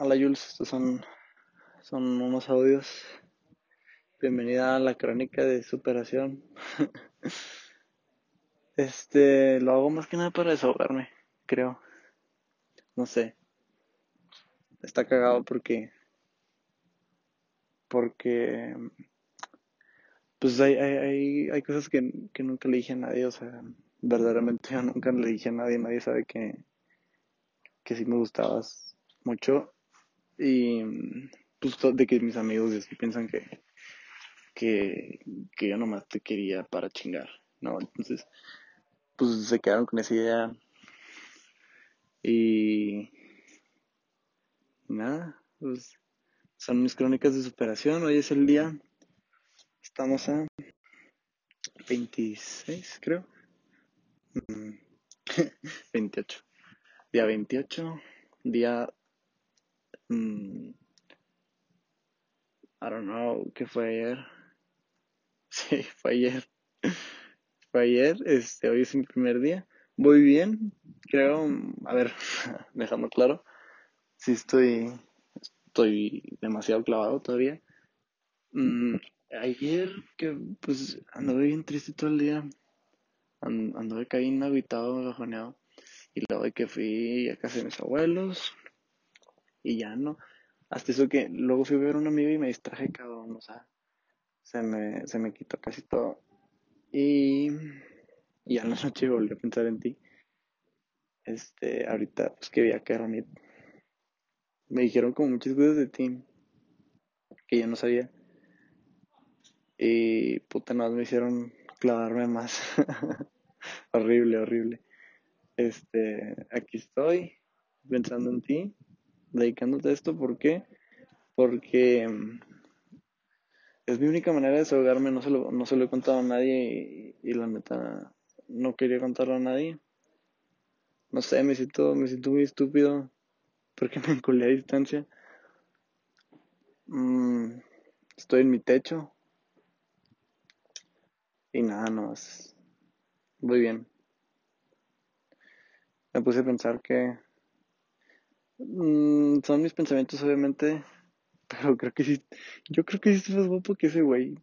Hola Jules, estos son, son unos audios. Bienvenida a la crónica de superación. Este, lo hago más que nada para desahogarme, creo. No sé. Está cagado porque, porque, pues hay, hay, hay, hay cosas que, que nunca le dije a nadie, o sea, verdaderamente yo nunca le dije a nadie, nadie sabe que, que sí me gustabas mucho y pues de que mis amigos piensan que, que, que yo nomás te quería para chingar, ¿no? Entonces, pues se quedaron con esa idea y nada, pues son mis crónicas de superación. Hoy es el día, estamos a 26, creo, Mm, 28. Día 28, día, mm, I don't know, ¿qué fue ayer? Sí, fue ayer. Fue ayer, este, hoy es mi primer día. Voy bien, creo, a ver, dejando claro, sí estoy, estoy demasiado clavado todavía. Mm, ayer que pues anduve bien triste todo el día, An- anduve caído agüitado, bajoneado, y luego de que fui a casa de mis abuelos y ya no, hasta eso que luego fui a ver a un amigo y me distraje cabrón, o sea, se me, se me quitó casi todo. Y, y en la noche volví a pensar en ti, este, ahorita pues que vi a Kermit, me dijeron como muchas cosas de ti que yo no sabía. Y puta nada me hicieron clavarme más, horrible, horrible. Este, aquí estoy pensando en ti, dedicándote a esto, ¿por qué? Porque mm, es mi única manera de desahogarme, no se lo, no se lo he contado a nadie y, la neta no quería contarlo a nadie. No sé, me siento, me siento muy estúpido porque me enculé a distancia. Mm, estoy en mi techo y nada, no, es- voy bien. Me puse a pensar que mm, son mis pensamientos obviamente, pero creo que sí, yo creo que sí estoy más que ese güey.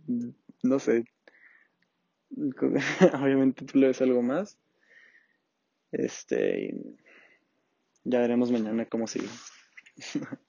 No sé, Obviamente tú le ves algo más. Este, ya veremos mañana cómo sigue.